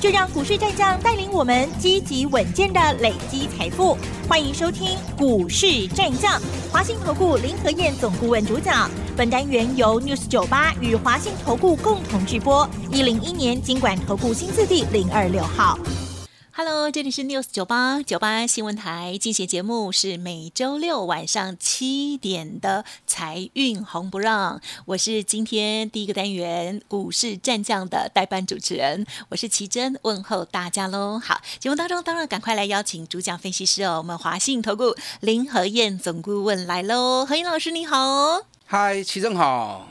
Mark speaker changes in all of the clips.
Speaker 1: 就让股市战将带领我们积极稳健的累积财富。欢迎收听《股市战将》，华信投顾林和燕总顾问主讲。本单元由 News 九八与华信投顾共同制播。一零一年经管投顾新字第零二六号。Hello，这里是 News 九八九八新闻台，进行节目是每周六晚上七点的财运红不让。我是今天第一个单元股市战将的代班主持人，我是奇珍，问候大家喽。好，节目当中当然赶快来邀请主讲分析师哦，我们华信投顾林和燕总顾问来喽，何燕老师你好，
Speaker 2: 嗨，奇珍好，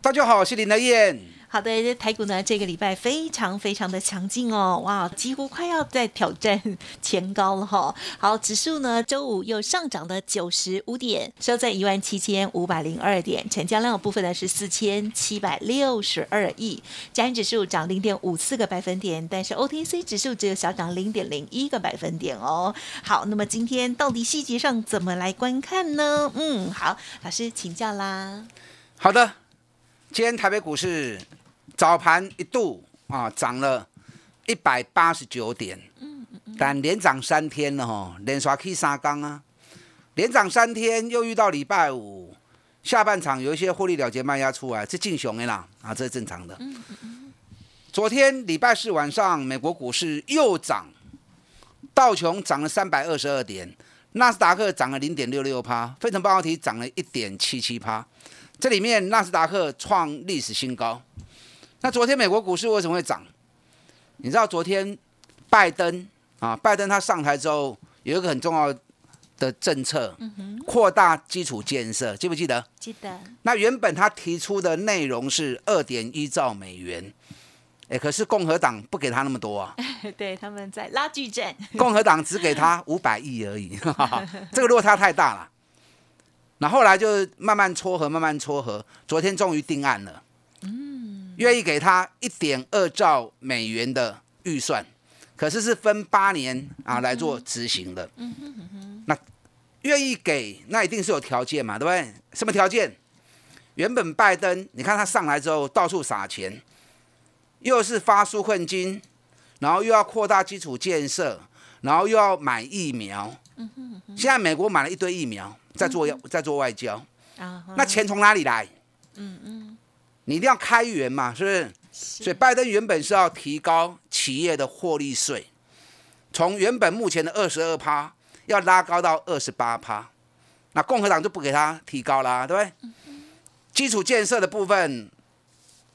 Speaker 2: 大家好，我是林和燕。
Speaker 1: 好的，台股呢这个礼拜非常非常的强劲哦，哇，几乎快要在挑战前高了哈。好，指数呢周五又上涨了九十五点，收在一万七千五百零二点，成交量部分呢是四千七百六十二亿，加权指数涨零点五四个百分点，但是 OTC 指数只有小涨零点零一个百分点哦。好，那么今天到底细节上怎么来观看呢？嗯，好，老师请教啦。
Speaker 2: 好的，今天台北股市。早盘一度啊涨了一百八十九点，但连涨三天了哈，连刷 K 三缸啊，连涨三天又遇到礼拜五下半场有一些获利了结卖压出来，是进熊的啦啊，这是正常的。昨天礼拜四晚上美国股市又涨，道琼涨了三百二十二点，纳斯达克涨了零点六六趴，费城半导体涨了一点七七趴，这里面纳斯达克创历史新高。那昨天美国股市为什么会涨？你知道昨天拜登啊，拜登他上台之后有一个很重要的政策，扩大基础建设，记不记得？
Speaker 1: 记得。
Speaker 2: 那原本他提出的内容是二点一兆美元，哎，可是共和党不给他那么多啊。
Speaker 1: 对，他们在拉锯战。
Speaker 2: 共和党只给他五百亿而已，这个落差太大了。那后来就慢慢撮合，慢慢撮合，昨天终于定案了。愿意给他一点二兆美元的预算，可是是分八年啊来做执行的。那愿意给，那一定是有条件嘛，对不对？什么条件？原本拜登，你看他上来之后到处撒钱，又是发纾困金，然后又要扩大基础建设，然后又要买疫苗。现在美国买了一堆疫苗，在做在做外交。那钱从哪里来？嗯嗯。你一定要开源嘛，是不是？所以拜登原本是要提高企业的获利税，从原本目前的二十二趴，要拉高到二十八趴。那共和党就不给他提高啦，对不对？基础建设的部分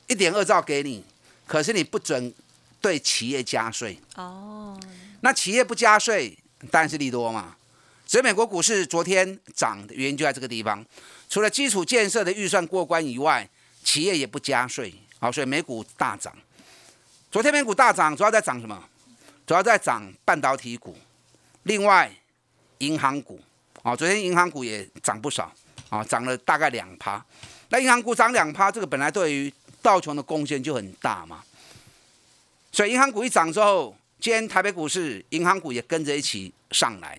Speaker 2: 一点二兆给你，可是你不准对企业加税。哦。那企业不加税，当然是利多嘛。所以美国股市昨天涨的原因就在这个地方，除了基础建设的预算过关以外。企业也不加税，好，所以美股大涨。昨天美股大涨，主要在涨什么？主要在涨半导体股，另外银行股，啊，昨天银行股也涨不少，啊，涨了大概两趴。那银行股涨两趴，这个本来对于道琼的贡献就很大嘛。所以银行股一涨之后，今天台北股市银行股也跟着一起上来。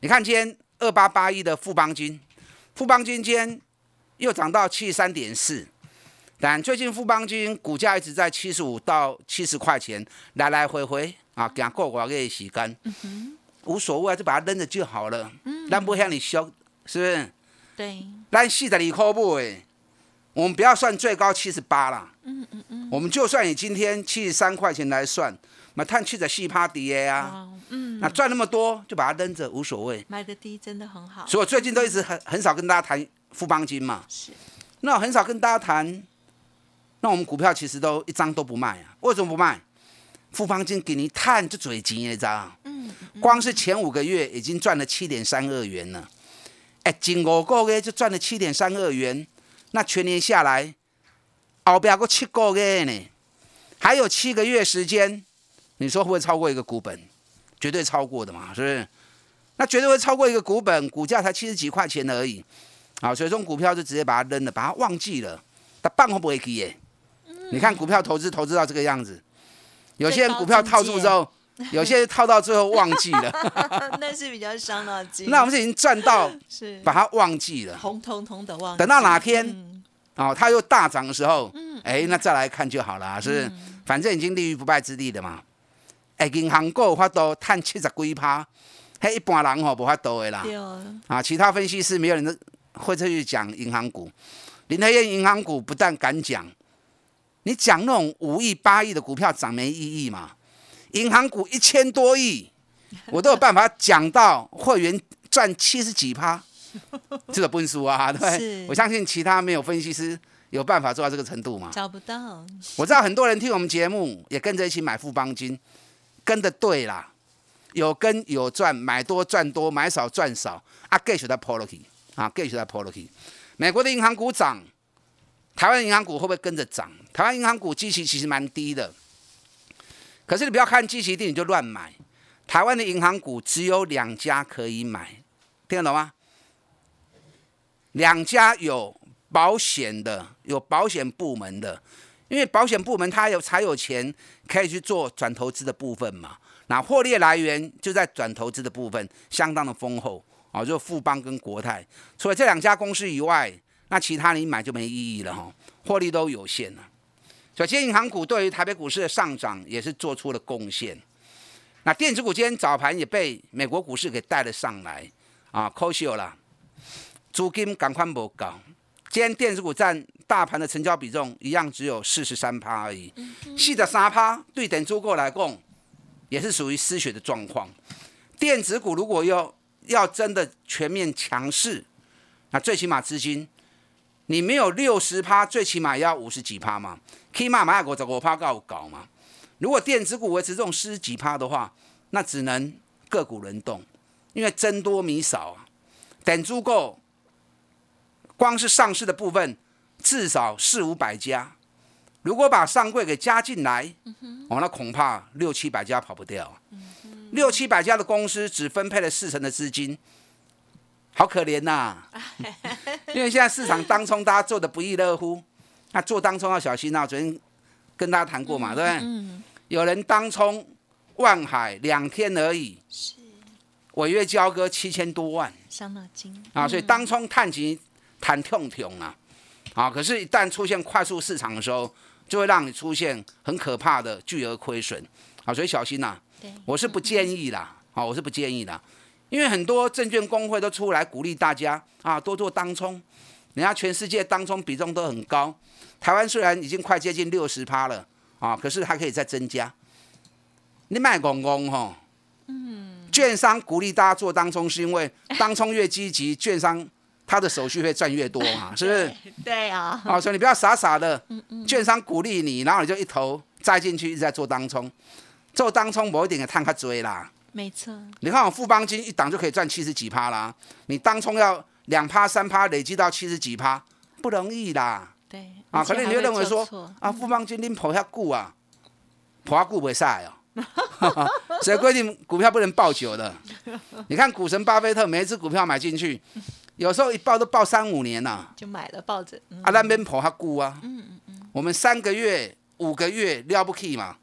Speaker 2: 你看今天二八八一的富邦金，富邦金今天又涨到七十三点四。但最近富邦金股价一直在七十五到七十块钱来来回回啊，行过寡个时间，无所谓，就把它扔了就好了。但不向你修，是不是？
Speaker 1: 对。
Speaker 2: 咱四十二块不？哎，我们不要算最高七十八了。嗯嗯嗯。我们就算以今天七十三块钱来算，那碳七十四趴低啊。嗯。那赚那么多，就把它扔着，无所谓。
Speaker 1: 买的低真的很好。
Speaker 2: 所以我最近都一直很很少跟大家谈富邦金嘛。是。那我很少跟大家谈。那我们股票其实都一张都不卖啊？为什么不卖？富邦金给你探就嘴急一张，嗯，光是前五个月已经赚了七点三二元了，哎，仅五个月就赚了七点三二元，那全年下来，后边个七个月呢，还有七个月时间，你说会不会超过一个股本？绝对超过的嘛，是不是？那绝对会超过一个股本，股价才七十几块钱而已，啊，所以这种股票就直接把它扔了，把它忘记了，它半会不会去耶？你看股票投资投资到这个样子，有些人股票套住之后，有些人套到最后忘记了，
Speaker 1: 那是比较伤脑筋。
Speaker 2: 那我们是已经赚到
Speaker 1: 是
Speaker 2: 把它忘记了，
Speaker 1: 红彤彤的忘，
Speaker 2: 等到哪天
Speaker 1: 嗯
Speaker 2: 哦，它又大涨的时候，哎，那再来看就好了，是不是？反正已经立于不败之地的嘛。哎，银行股有法度探七十几趴，嘿，一般人吼无法度的啦。啊，其他分析师没有人会去讲银行股。林德燕银行股不但敢讲，你讲那种五亿八亿的股票涨没意义嘛？银行股一千多亿，我都有办法讲到会员赚七十几趴，这个不输啊，对不对？我相信其他没有分析师有办法做到这个程度嘛？
Speaker 1: 找不到，
Speaker 2: 我知道很多人听我们节目也跟着一起买富邦金，跟的对啦，有跟有赚，买多赚多，买少赚少，啊，继续在抛落去，啊，继续在抛落去。美国的银行股涨，台湾银行股会不会跟着涨？台湾银行股基期其实蛮低的，可是你不要看基期低你就乱买。台湾的银行股只有两家可以买，听得懂吗？两家有保险的，有保险部门的，因为保险部门它有才有钱可以去做转投资的部分嘛。那获利来源就在转投资的部分，相当的丰厚啊，就富邦跟国泰。除了这两家公司以外，那其他你买就没意义了哈，获利都有限了。所以，今天银行股对于台北股市的上涨也是做出了贡献。那电子股今天早盘也被美国股市给带了上来啊，可惜了，资金赶快不高。今天电子股占大盘的成交比重一样只有四十三趴而已，细的三趴对等足够来讲，也是属于失血的状况。电子股如果要要真的全面强势，那最起码资金你没有六十趴，最起码也要五十几趴嘛，起码买五十五趴够搞嘛。如果电子股维持这种四十几趴的话，那只能个股轮动，因为增多米少啊。等足够，光是上市的部分至少四五百家，如果把上柜给加进来，哦，那恐怕六七百家跑不掉。六七百家的公司只分配了四成的资金，好可怜呐、因为现在市场当冲大家做的不亦乐乎，那做当冲要小心啊。昨天跟大家谈过嘛，对不对？
Speaker 1: 嗯，
Speaker 2: 有人当冲万海两天而已，违约交割七千多万
Speaker 1: 伤脑筋
Speaker 2: 啊！所以当冲探及谈痛痛啊，啊！可是，一旦出现快速市场的时候，就会让你出现很可怕的巨额亏损啊！所以小心呐、
Speaker 1: 对，
Speaker 2: 我是不建议啦，啊，我是不建议啦，因为很多证券工会都出来鼓励大家啊，多做当冲，人家全世界当冲比重都很高，台湾虽然已经快接近六十趴了啊，可是还可以再增加。你卖公公吼，嗯，券商鼓励大家做当冲，是因为当冲越积极，券商他的手续费赚越多嘛，是不是？
Speaker 1: 对啊，
Speaker 2: 啊，所以你不要傻傻的，券商鼓励你，然后你就一头栽进去，一直在做当冲，做当冲某一点的探他追啦。
Speaker 1: 没错，
Speaker 2: 你看我富邦金一档就可以赚七十几趴啦，你当冲要两趴三趴累积到七十几趴，不容易啦。
Speaker 1: 对
Speaker 2: 啊，可能你就认为说
Speaker 1: 嗯
Speaker 2: 啊，富邦金拎跑下股啊，跑下股不会晒哦。所以规定股票不能抱久的。你看股神巴菲特每一只股票买进去，有时候一抱都抱三五年呐、
Speaker 1: 就买了抱着，嗯
Speaker 2: 啊，咱免跑遐久啊。我们三个月、五个月了不起嘛？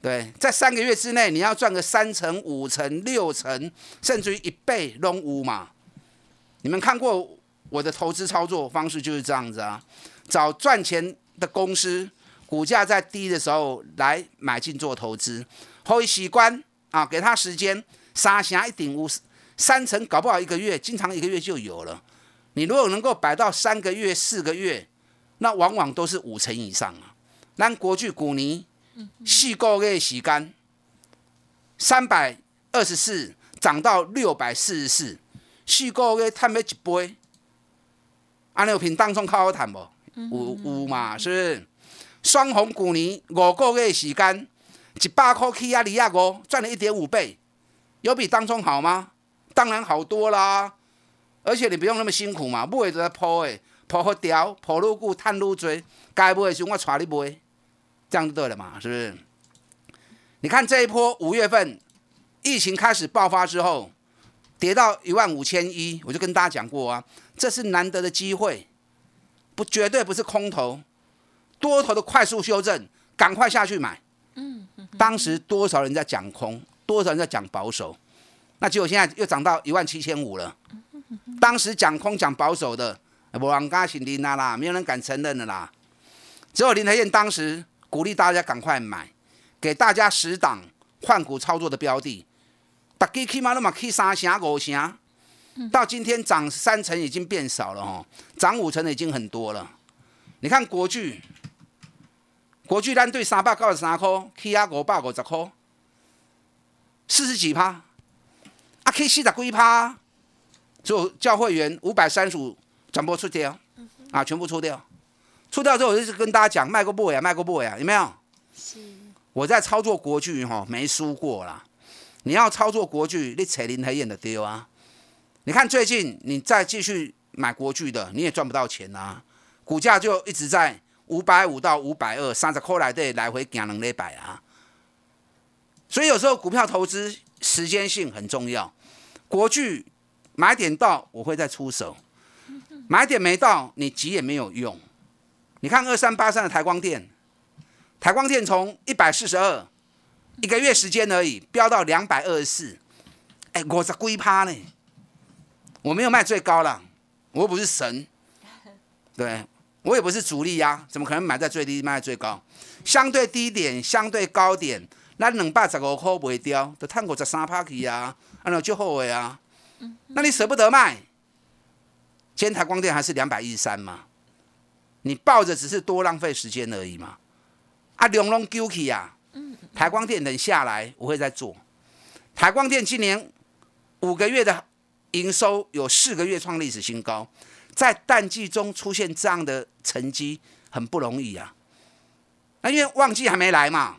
Speaker 2: 对，在三个月之内，你要赚个三成、五成、六成，甚至于一倍拢有嘛？你们看过我的投资操作方式就是这样子啊，找赚钱的公司，股价在低的时候来买进做投资，后一习惯啊，给他时间，三成一顶五三成，搞不好一个月，经常一个月就有了。你如果能够摆到三个月、四个月，那往往都是五成以上啊。咱国巨股尼四个月时间，三百二十四涨到六百四十四，四个月探要一倍，安尼有凭当中靠好谈无？有有嘛，是不是？双红股尼五个月时间，一百块起啊，二啊五，赚了一点五倍，有比当中好吗？当然好多啦。而且你不用那么辛苦嘛，买就在铺诶，铺好条，铺愈久，趁愈多，该买的时候我带你买，这样就对了嘛，是不是？你看这一波五月份疫情开始爆发之后，跌到一万五千一，我就跟大家讲过啊，这是难得的机会，不绝对不是空头。多头的快速修正，赶快下去买。嗯，当时多少人在讲空，多少人在讲保守，那结果现在又涨到一万七千五了。当时讲空讲保守的，无人敢信林啦啦，没有人敢承认的啦。只有林台燕当时鼓励大家赶快买，给大家十档换股操作的标的，大家起码都嘛起三成五成，到今天涨三成已经变少了哦，涨五成的已经很多了。你看国巨，国巨单对三百九十三块，起啊五百五十块，四十几趴，啊起四十几趴，就教会员五百三十五全部出掉，啊全部出掉。出掉之后，我就是跟大家讲，卖过不呀，卖过不呀，有没有？是。我在操作国剧哈，没输过啦。你要操作国剧，你扯林黑燕的丢啊！你看最近你再继续买国剧的，你也赚不到钱啊。股价就一直在五百五到五百二，三十块来对来回行两礼拜啊。所以有时候股票投资时间性很重要。国巨买点到，我会再出手；买点没到，你急也没有用。你看二三八三的台光电，台光电从一百四十二一个月时间而已，飙到两百二十四，哎，我是龟趴呢，我没有卖最高了，我又不是神，对我也不是主力呀，怎么可能买在最低卖在最高？相对低点，相对高点，那两百十五块卖掉，都探过十三趴去啊，按照就后悔啊，那你舍不得卖？今天台光电还是两百一十三嘛？你抱着只是多浪费时间而已嘛？啊，两龙丢弃啊！台光电等下来我会再做。台光电今年五个月的营收有四个月创历史新高，在淡季中出现这样的成绩很不容易啊。那因为旺季还没来嘛，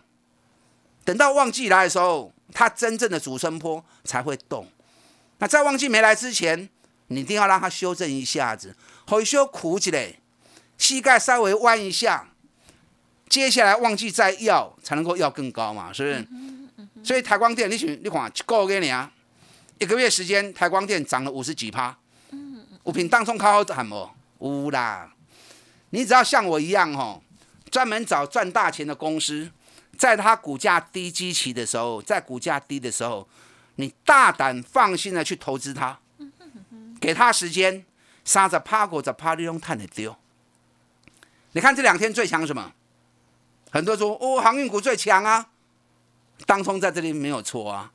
Speaker 2: 等到旺季来的时候，它真正的主升坡才会动。那在旺季没来之前，你一定要让它修正一下子，回修苦起来。膝盖稍微弯一下，接下来旺季再要才能够要更高嘛，是不是？所以台光电，你选你看，够给你啊！一个月时间，台光电涨了五十几趴。五品当中靠好喊不？无啦！你只要像我一样哦，专门找赚大钱的公司，在它股价低基期的时候，在股价低的时候，你大胆放心的去投资它，给它时间，杀着趴过着趴，利用碳的丢。你看这两天最强什么？很多说哦，航运股最强啊。当冲在这里没有错啊。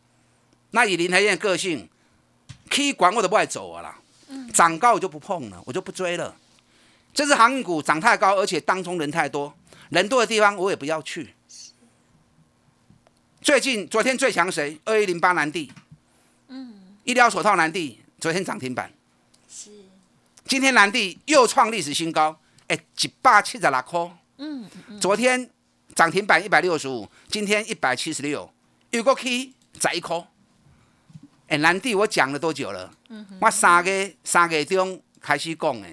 Speaker 2: 那以林台燕个性，可以管我都不爱走啊啦。涨高我就不碰了，我就不追了。这是航运股涨太高，而且当中人太多，人多的地方我也不要去。最近昨天最强谁？二一零八南地。嗯。医疗手套南地昨天涨停板。是。今天南地又创历史新高。哎，一百七十六块。嗯嗯。昨天涨停板一百六十五，今天一百七十六，又过去十一块。哎，南地我讲了多久了？嗯我三月三月中开始讲的，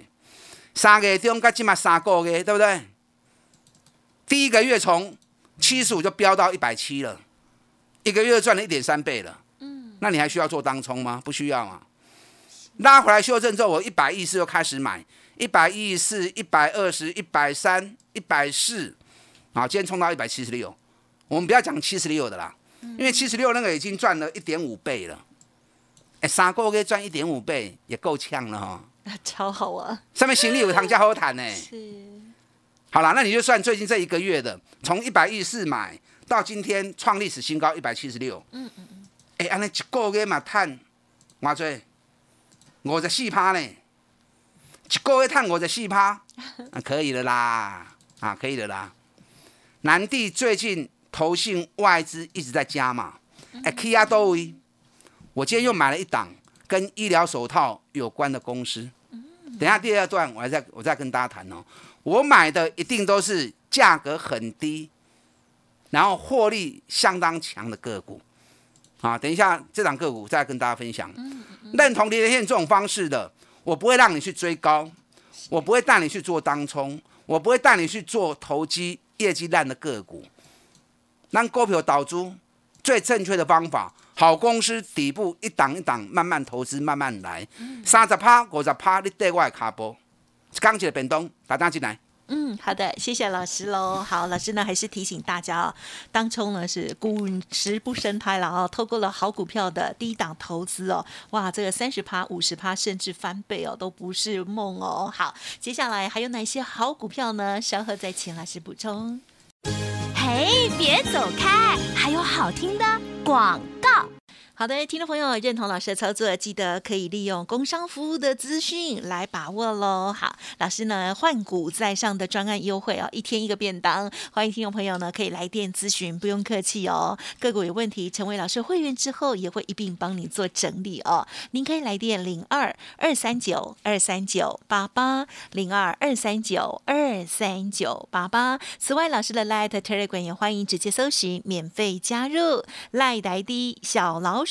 Speaker 2: 三月中到今嘛三个月，对不对？第一个月从七十五就飙到一百七了，一个月赚了一点三倍了。嗯。那你还需要做当冲吗？不需要啊。拉回来修正之后，我一百一四又开始买。一百一十四、一百二十、一百三、一百四，啊，今天冲到一百七十六。我们不要讲七十六的啦，因为七十六那个已经赚了一点五倍了。哎，三个月赚一点五倍也够呛了哈。
Speaker 1: 超好啊！
Speaker 2: 上面行李有糖加好谈呢。是。好了，那你就算最近这一个月的，从一百一十四买到今天创历史新高一百七十六。嗯嗯嗯。哎，安尼一个月嘛，赚偌多？五十四趴呢。一个月探我的四趴，啊，可以了啦，啊，可以了啦。南地最近投信外资一直在加嘛，哎，K 亚多维，我今天又买了一档跟医疗手套有关的公司。等下第二段我再我再跟大家谈哦。我买的一定都是价格很低，然后获利相当强的个股。啊，等一下这档个股再跟大家分享。认同连线这种方式的。我不会让你去追高，我不会带你去做当冲，我不会带你去做投机业绩烂的个股。让股票导出最正确的方法，好公司底部一档一档慢慢投资，慢慢来。三十趴、五十趴，你对外卡波。刚起的变动，打单进来。
Speaker 1: 嗯，好的，谢谢老师喽。好，老师呢还是提醒大家哦，当冲呢是股市不生胎了哦，透过了好股票的低档投资哦，哇，这个三十趴、五十趴甚至翻倍哦，都不是梦哦。好，接下来还有哪些好股票呢？稍后再请老师补充。
Speaker 3: 嘿，别走开，还有好听的广告。
Speaker 1: 好的，听众朋友认同老师的操作，记得可以利用工商服务的资讯来把握喽。好，老师呢换股在上的专案优惠哦，一天一个便当，欢迎听众朋友呢可以来电咨询，不用客气哦。个股有问题，成为老师会员之后，也会一并帮你做整理哦。您可以来电零二二三九二三九八八零二二三九二三九八八。此外，老师的 Light Telegram 也欢迎直接搜寻免费加入 Light ID 小老鼠。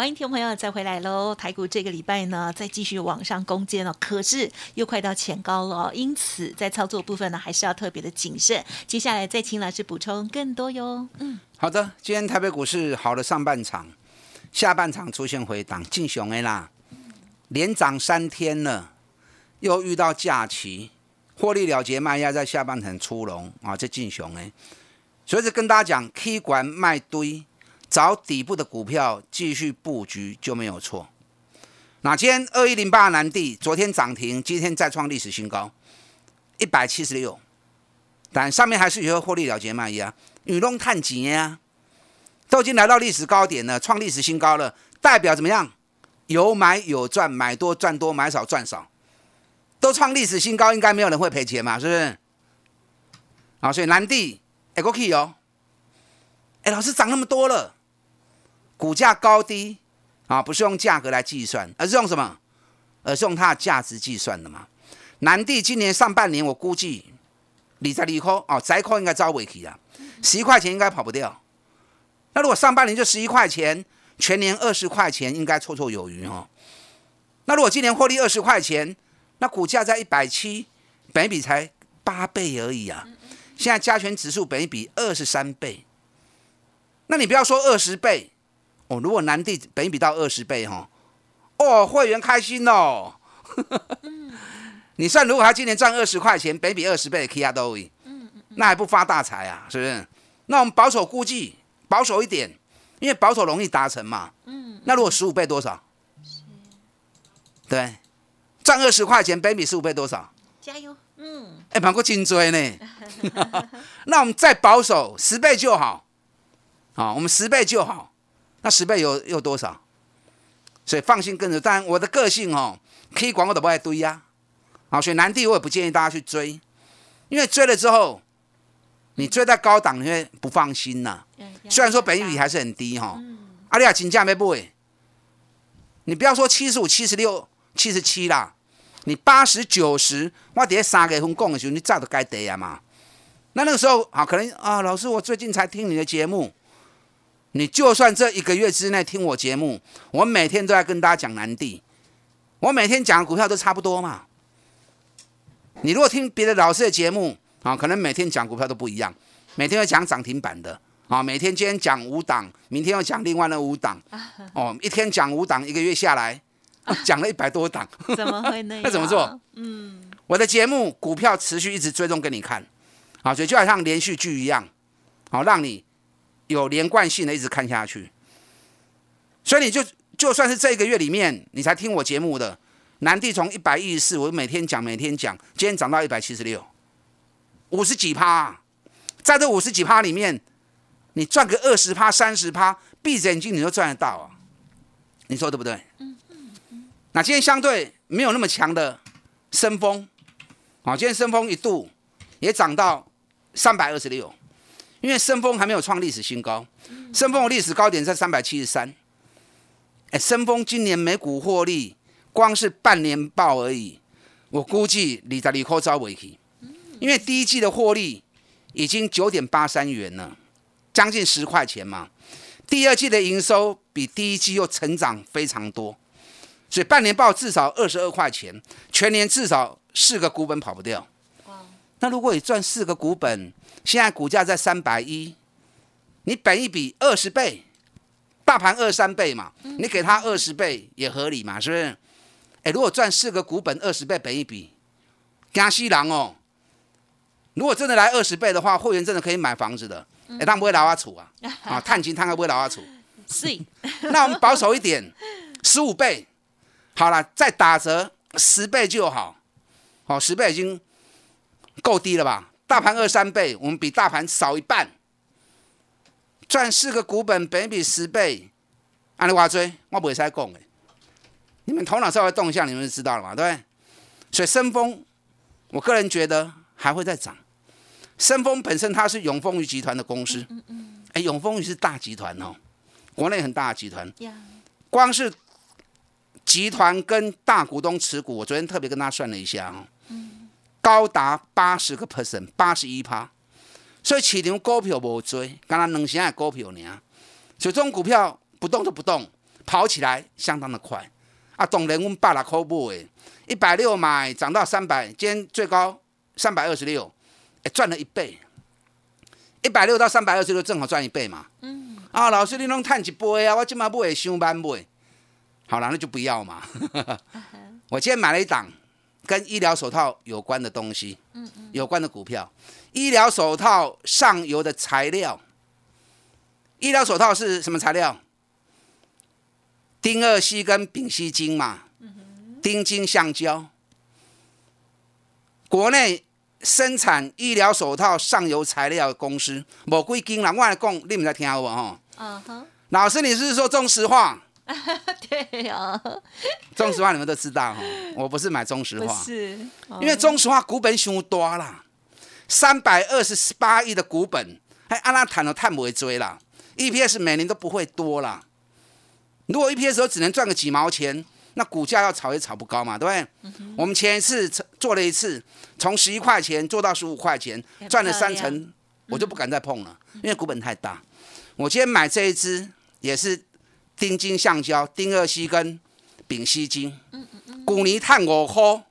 Speaker 1: 欢迎听众朋友再回来喽！台股这个礼拜呢，再继续往上攻坚了，可是又快到前高了，因此在操作部分呢，还是要特别的谨慎。接下来再请老师补充更多哟。
Speaker 2: 嗯，好的，今天台北股市好的上半场，下半场出现回档，进熊 A 啦，连涨三天了，又遇到假期，获利了结卖压在下半场出笼啊，这进熊 A，所以跟大家讲，K 管卖堆。找底部的股票继续布局就没有错。那今天二一零八南地昨天涨停，今天再创历史新高，一百七十六。但上面还是有获利了结卖压，雨龙探几呀？都已经来到历史高点了，创历史新高了，代表怎么样？有买有赚，买多赚多，买少赚少，都创历史新高，应该没有人会赔钱嘛，是不是？啊，所以南地哎过去哦，哎，老师涨那么多了。股价高低啊，不是用价格来计算，而是用什么？而是用它的价值计算的嘛。南地今年上半年，我估计你在利科哦，窄科应该招尾期啊，十一块钱应该跑不掉。那如果上半年就十一块钱，全年二十块钱应该绰绰有余哦。那如果今年获利二十块钱，那股价在一百七，本比才八倍而已啊。现在加权指数本比二十三倍，那你不要说二十倍。哦，如果南地本比到二十倍哈，哦，会员开心哦。你算如果他今年赚二十块钱，本比二十倍的 K R 都嗯那还不发大财啊？是不是？那我们保守估计，保守一点，因为保守容易达成嘛。嗯。那如果十五倍多少？对，赚二十块钱，本比十五倍多少？
Speaker 1: 加油。嗯。
Speaker 2: 哎，蛮过颈椎呢。那我们再保守十倍就好。好，我们十倍就好。那十倍有有多少？所以放心跟着。但我的个性哦，可以管我都不爱堆呀。好，所以南地我也不建议大家去追，因为追了之后，你追在高档，你会不放心呐。虽然说本比还是很低哈，阿里亚金价没不会。你不要说七十五、七十六、七十七啦，你八十九十，我底下三个分讲的时候，你早都该得啊嘛。那那个时候啊，可能啊，老师，我最近才听你的节目。你就算这一个月之内听我节目，我每天都在跟大家讲南地，我每天讲的股票都差不多嘛。你如果听别的老师的节目啊，可能每天讲股票都不一样，每天要讲涨停板的啊，每天今天讲五档，明天要讲另外的五档，哦，一天讲五档，一个月下来 讲了一百多档，
Speaker 1: 怎么会那样？
Speaker 2: 那怎么做？嗯，我的节目股票持续一直追踪给你看，啊，所以就好像连续剧一样，好让你。有连贯性的一直看下去，所以你就就算是这个月里面你才听我节目的，南地从一百一十四，我每天讲每天讲，今天涨到一百七十六，五十几趴，在这五十几趴里面，你赚个二十趴、三十趴，闭着眼睛你都赚得到啊！你说对不对？那今天相对没有那么强的升风，啊，今天升风一度也涨到三百二十六，因为升风还没有创历史新高，升风的历史高点在三百七十三。哎，深丰今年每股获利，光是半年报而已，我估计你在里口招尾去，因为第一季的获利已经九点八三元了，将近十块钱嘛。第二季的营收比第一季又成长非常多，所以半年报至少二十二块钱，全年至少四个股本跑不掉。那如果你赚四个股本，现在股价在三百一，你本一比二十倍。大盘二三倍嘛，你给他二十倍也合理嘛，是不是？哎，如果赚四个股本二十倍，本一比，加西郎哦。如果真的来二十倍的话，会员真的可以买房子的。哎，他不会老阿楚啊，啊，探金他还不会老阿楚。
Speaker 1: 是。
Speaker 2: 那我们保守一点，十五倍，好了，再打折十倍就好。好，十倍已经够低了吧？大盘二三倍，我们比大盘少一半。赚四个股本，本比十倍，安利话追，我不会再讲诶。你们头脑稍微动一下，你们就知道了嘛，对不对？所以深丰，我个人觉得还会再涨。深丰本身它是永丰余集团的公司，嗯嗯，哎，永丰余是大集团哦，国内很大的集团。光是集团跟大股东持股，我昨天特别跟他算了一下哦，高达八十个 percent，八十一趴。所以市场股票无追，刚刚两成的股票呢，所以这种股票不动就不动，跑起来相当的快。啊，当然我们百六块买，一百六买涨到三百，今天最高三百二十六，哎，赚了一倍。一百六到三百二十六，正好赚一倍嘛。嗯。啊，老师你拢赚一倍啊，我今嘛买上班买，好了，那就不要嘛。我今天买了一档跟医疗手套有关的东西，嗯嗯，有关的股票。医疗手套上游的材料，医疗手套是什么材料？丁二烯跟丙烯腈嘛，丁腈橡胶。国内生产医疗手套上游材料的公司，某几间啦，我来讲，你们在听好不？哈，嗯哼。老师，你是说中石化？
Speaker 1: 对呀，
Speaker 2: 中石化你们都知道哈，我不是买中石化，
Speaker 1: 是，
Speaker 2: 因为中石化股本凶多啦。三百二十八亿的股本，还阿拉坦的太不会追了，EPS 每年都不会多了。如果 EPS 只能赚个几毛钱，那股价要炒也炒不高嘛，对不对？我们前一次做了一次，从十一块钱做到十五块钱，赚了三成，我就不敢再碰了，因为股本太大。我今天买这一只也是丁金橡胶、丁二烯跟丙烯腈，股泥碳五颗。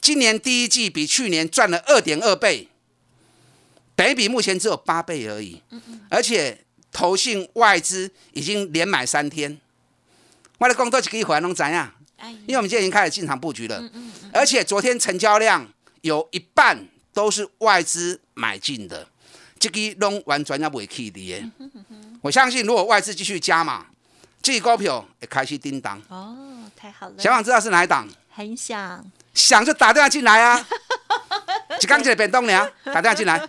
Speaker 2: 今年第一季比去年赚了二点二倍，北比目前只有八倍而已，而且投信外资已经连买三天，我的工作就可以回来弄怎样？因为我们今天已经开始进场布局了，而且昨天成交量有一半都是外资买进的，这个弄完全要不会去的。我相信如果外资继续加码，这股票也开始叮当。
Speaker 1: 哦，太好了！
Speaker 2: 想想知道是哪一档？
Speaker 1: 很想。
Speaker 2: 想就打电话进来啊！就刚起来变动了，打电话进来。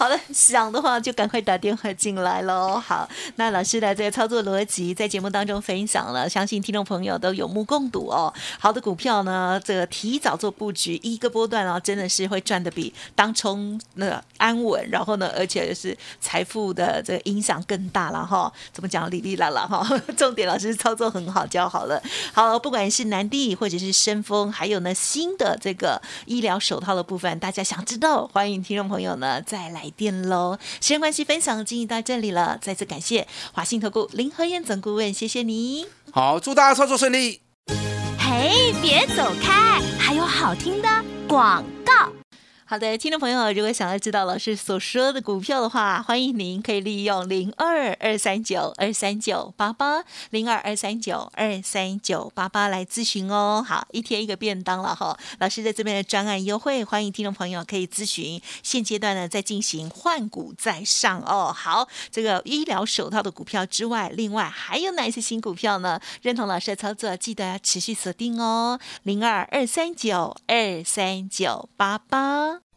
Speaker 1: 好了，想的话就赶快打电话进来喽。好，那老师的这个操作逻辑在节目当中分享了，相信听众朋友都有目共睹哦。好的股票呢，这个提早做布局，一个波段哦，真的是会赚的比当冲那安稳，然后呢，而且是财富的这个影响更大了哈。怎么讲？哩哩啦啦哈。重点老师操作很好，教好了。好，不管是南地或者是深丰，还有呢新的这个医疗手套的部分，大家想知道，欢迎听众朋友呢再来。电喽！时间关系，分享进行到这里了。再次感谢华信投顾林和燕总顾问，谢谢你。
Speaker 2: 好，祝大家操作顺利。
Speaker 3: 嘿，别走开，还有好听的广告。
Speaker 1: 好的，听众朋友，如果想要知道老师所说的股票的话，欢迎您可以利用零二二三九二三九八八零二二三九二三九八八来咨询哦。好，一天一个便当了哈，老师在这边的专案优惠，欢迎听众朋友可以咨询。现阶段呢，在进行换股在上哦。好，这个医疗手套的股票之外，另外还有哪些新股票呢？认同老师的操作，记得要持续锁定哦。零二二三九二三九八八。